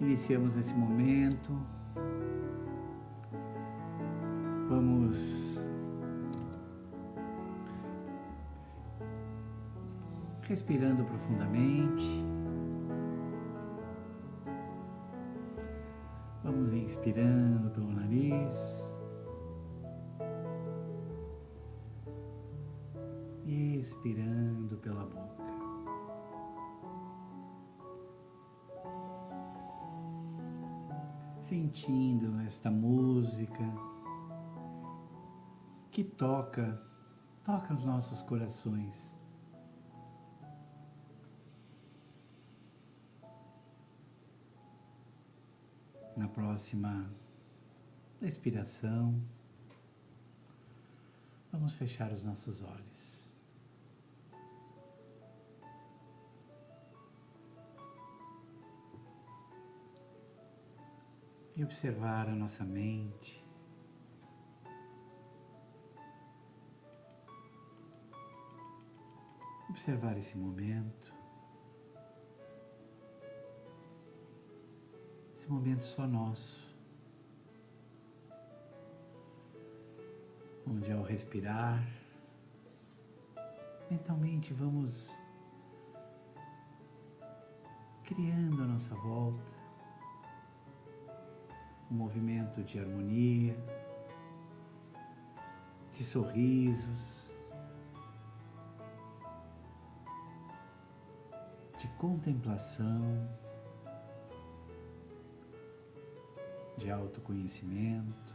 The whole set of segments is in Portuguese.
Iniciamos esse momento. Vamos respirando profundamente. Vamos inspirando pelo nariz. Expirando pela boca. Sentindo esta música que toca, toca os nossos corações. Na próxima respiração, vamos fechar os nossos olhos. E observar a nossa mente. Observar esse momento. momento só nosso, onde ao respirar, mentalmente vamos criando a nossa volta um movimento de harmonia, de sorrisos, de contemplação. de autoconhecimento.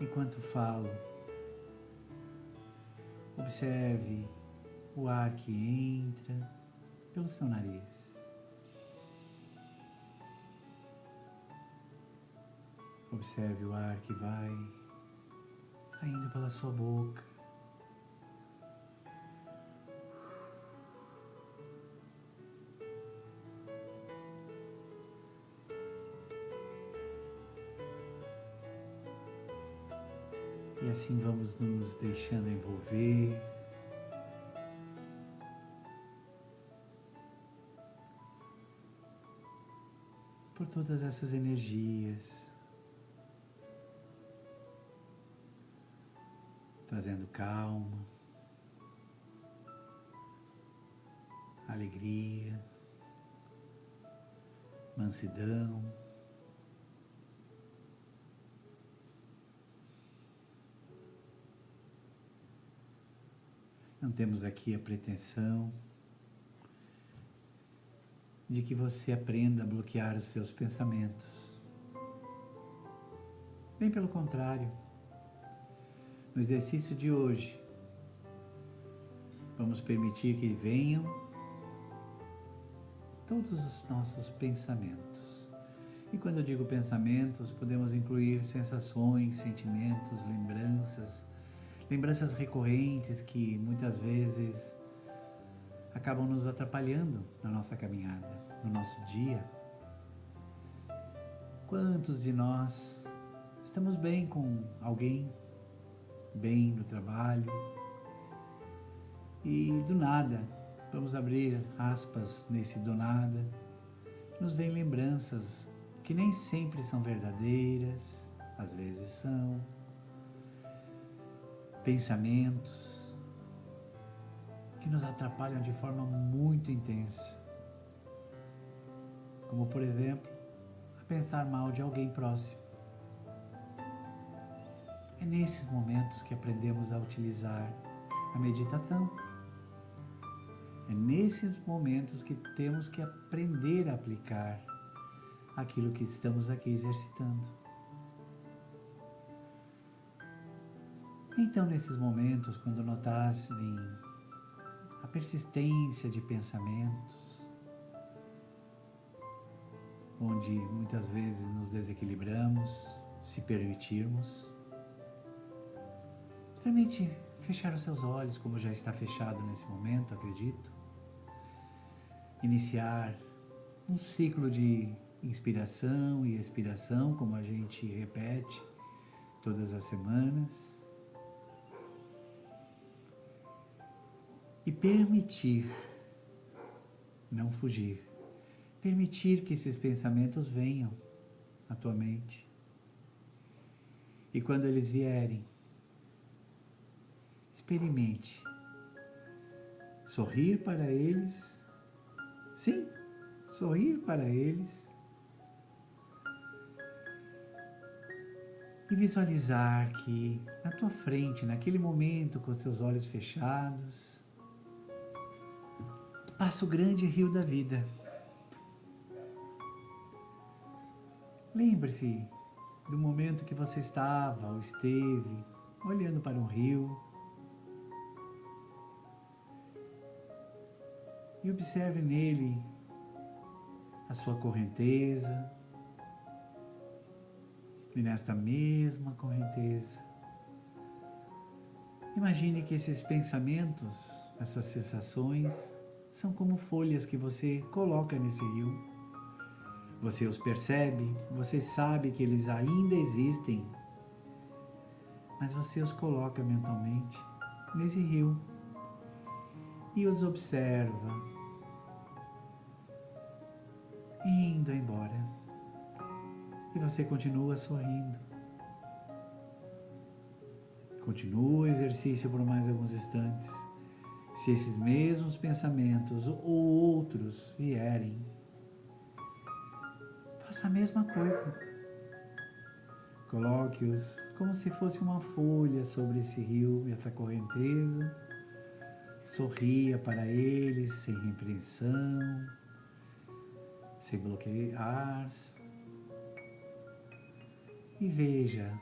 Enquanto falo, observe o ar que entra pelo seu nariz. Observe o ar que vai saindo pela sua boca. E assim vamos nos deixando envolver. Por todas essas energias, trazendo calma, alegria, mansidão. Não temos aqui a pretensão de que você aprenda a bloquear os seus pensamentos. Bem pelo contrário, no exercício de hoje, vamos permitir que venham todos os nossos pensamentos. E quando eu digo pensamentos, podemos incluir sensações, sentimentos, lembranças, lembranças recorrentes que muitas vezes acabam nos atrapalhando na nossa caminhada, no nosso dia. Quantos de nós estamos bem com alguém, bem no trabalho, e do nada, vamos abrir aspas nesse do nada, nos vem lembranças que nem sempre são verdadeiras, às vezes são, pensamentos que nos atrapalham de forma muito intensa. Como, por exemplo, a pensar mal de alguém próximo. É nesses momentos que aprendemos a utilizar a meditação. É nesses momentos que temos que aprender a aplicar aquilo que estamos aqui exercitando. Então, nesses momentos, quando notassem a persistência de pensamentos, onde muitas vezes nos desequilibramos, se permitirmos, experimente fechar os seus olhos, como já está fechado nesse momento, acredito. Iniciar um ciclo de inspiração e expiração, como a gente repete todas as semanas. e permitir, não fugir, permitir que esses pensamentos venham à tua mente. E quando eles vierem, experimente sorrir para eles. Sim, sorrir para eles. E visualizar que na tua frente, naquele momento, com os teus olhos fechados, passa o grande rio da vida. Lembre-se do momento que você estava ou esteve olhando para um rio e observe nele a sua correnteza. E nesta mesma correnteza, imagine que esses pensamentos, essas sensações, são como folhas que você coloca nesse rio. Você os percebe, você sabe que eles ainda existem, mas você os coloca mentalmente nesse rio e os observa indo embora. E você continua sorrindo. Continua o exercício por mais alguns instantes. Se esses mesmos pensamentos ou outros vierem, faça a mesma coisa. Coloque-os como se fosse uma folha sobre esse rio e essa correnteza. Sorria para eles sem repreensão, sem bloquear. E veja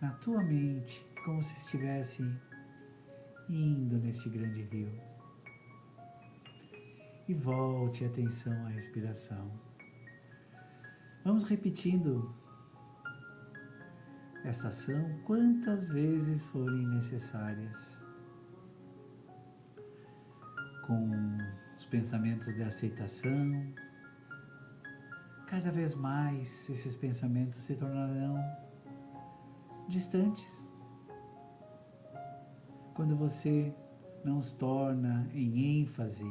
na tua mente como se estivesse indo neste grande rio. E volte a atenção à respiração. Vamos repetindo esta ação quantas vezes forem necessárias. Com os pensamentos de aceitação, cada vez mais esses pensamentos se tornarão distantes quando você não os torna em ênfase,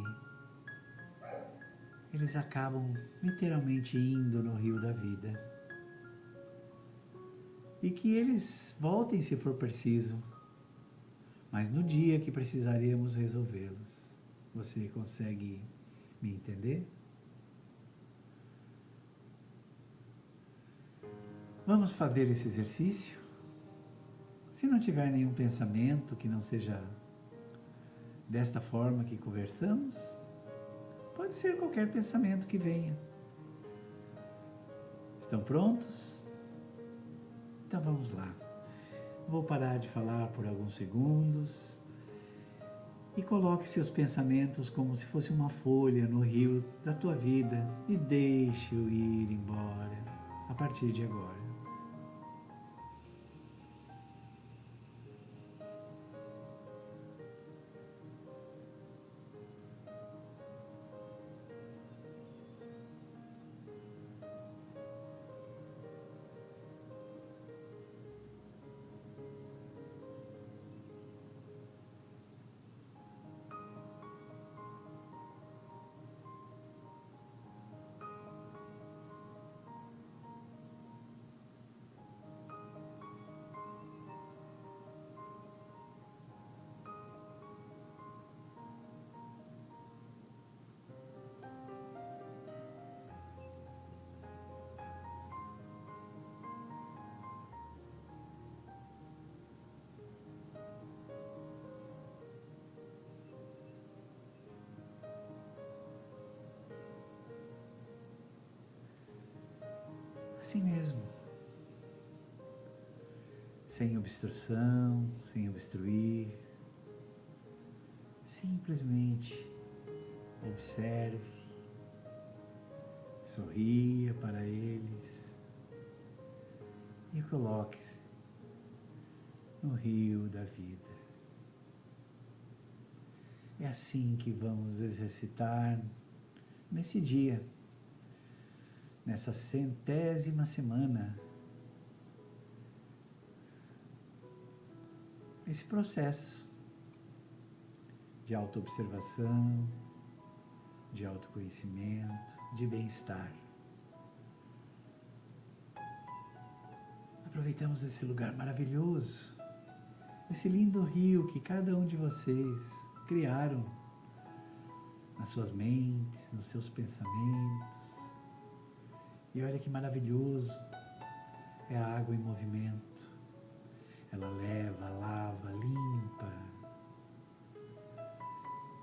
eles acabam literalmente indo no rio da vida. E que eles voltem se for preciso, mas no dia que precisaremos resolvê-los. Você consegue me entender? Vamos fazer esse exercício? Se não tiver nenhum pensamento que não seja desta forma que conversamos, pode ser qualquer pensamento que venha. Estão prontos? Então vamos lá. Vou parar de falar por alguns segundos e coloque seus pensamentos como se fosse uma folha no rio da tua vida e deixe-o ir embora a partir de agora. Assim mesmo. Sem obstrução, sem obstruir. Simplesmente observe, sorria para eles e coloque-se no rio da vida. É assim que vamos exercitar nesse dia nessa centésima semana, esse processo de autoobservação, de autoconhecimento, de bem-estar. Aproveitamos esse lugar maravilhoso, esse lindo rio que cada um de vocês criaram nas suas mentes, nos seus pensamentos. E olha que maravilhoso é a água em movimento. Ela leva, lava, limpa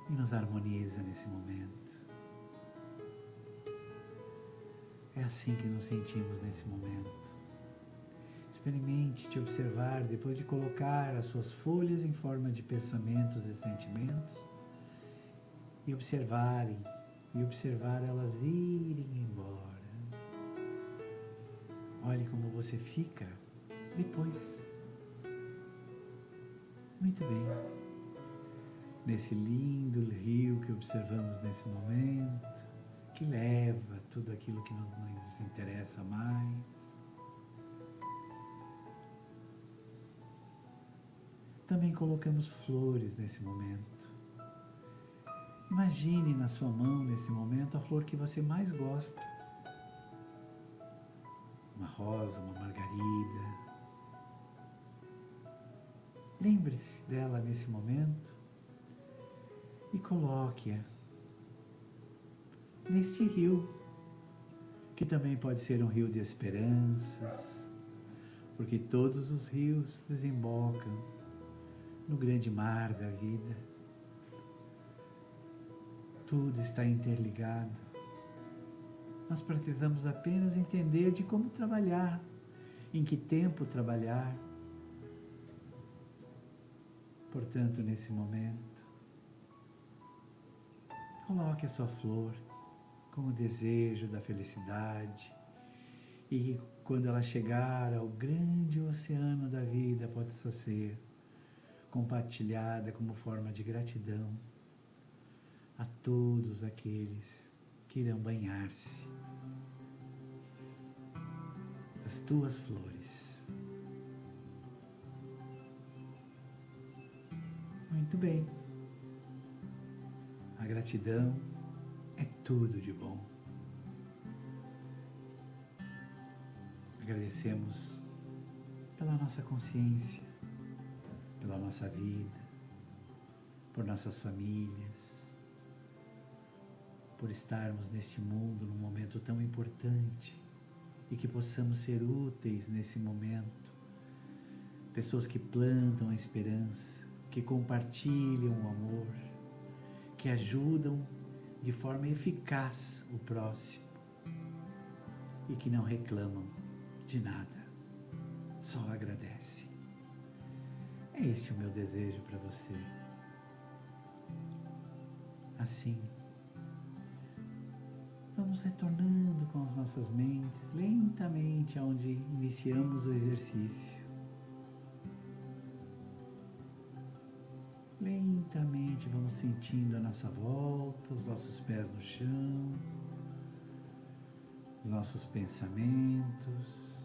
e nos harmoniza nesse momento. É assim que nos sentimos nesse momento. Experimente te observar depois de colocar as suas folhas em forma de pensamentos e sentimentos e observarem e observar elas irem embora. Olhe como você fica depois. Muito bem. Nesse lindo rio que observamos nesse momento, que leva tudo aquilo que não nos interessa mais. Também colocamos flores nesse momento. Imagine na sua mão nesse momento a flor que você mais gosta. Uma rosa, uma margarida. Lembre-se dela nesse momento e coloque-a neste rio, que também pode ser um rio de esperanças, porque todos os rios desembocam no grande mar da vida. Tudo está interligado. Nós precisamos apenas entender de como trabalhar, em que tempo trabalhar. Portanto, nesse momento, coloque a sua flor com o desejo da felicidade e quando ela chegar ao grande oceano da vida, possa ser compartilhada como forma de gratidão a todos aqueles que irão banhar-se das tuas flores. Muito bem. A gratidão é tudo de bom. Agradecemos pela nossa consciência, pela nossa vida, por nossas famílias, por estarmos nesse mundo num momento tão importante e que possamos ser úteis nesse momento. Pessoas que plantam a esperança, que compartilham o amor, que ajudam de forma eficaz o próximo e que não reclamam de nada, só agradecem. É esse o meu desejo para você. Assim, vamos retornando com as nossas mentes lentamente aonde iniciamos o exercício. Lentamente vamos sentindo a nossa volta, os nossos pés no chão, os nossos pensamentos.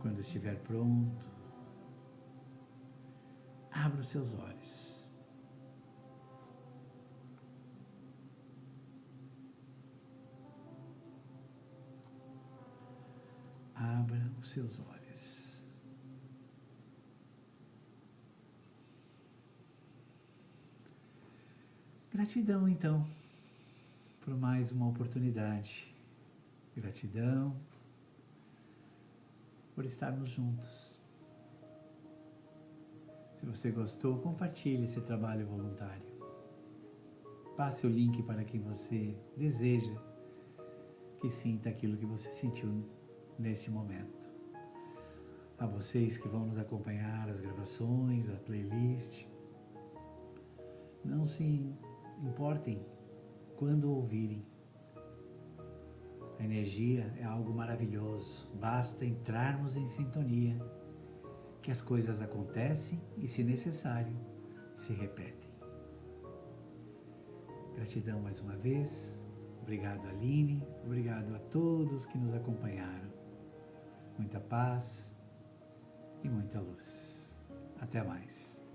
Quando estiver pronto, abra os seus olhos. Abra os seus olhos. Gratidão, então, por mais uma oportunidade. Gratidão por estarmos juntos. Se você gostou, compartilhe esse trabalho voluntário. Passe o link para quem você deseja que sinta aquilo que você sentiu nesse momento. A vocês que vão nos acompanhar as gravações, a playlist, não se importem quando ouvirem a energia é algo maravilhoso, basta entrarmos em sintonia, que as coisas acontecem e, se necessário, se repetem. Gratidão mais uma vez, obrigado Aline, obrigado a todos que nos acompanharam. Muita paz e muita luz. Até mais.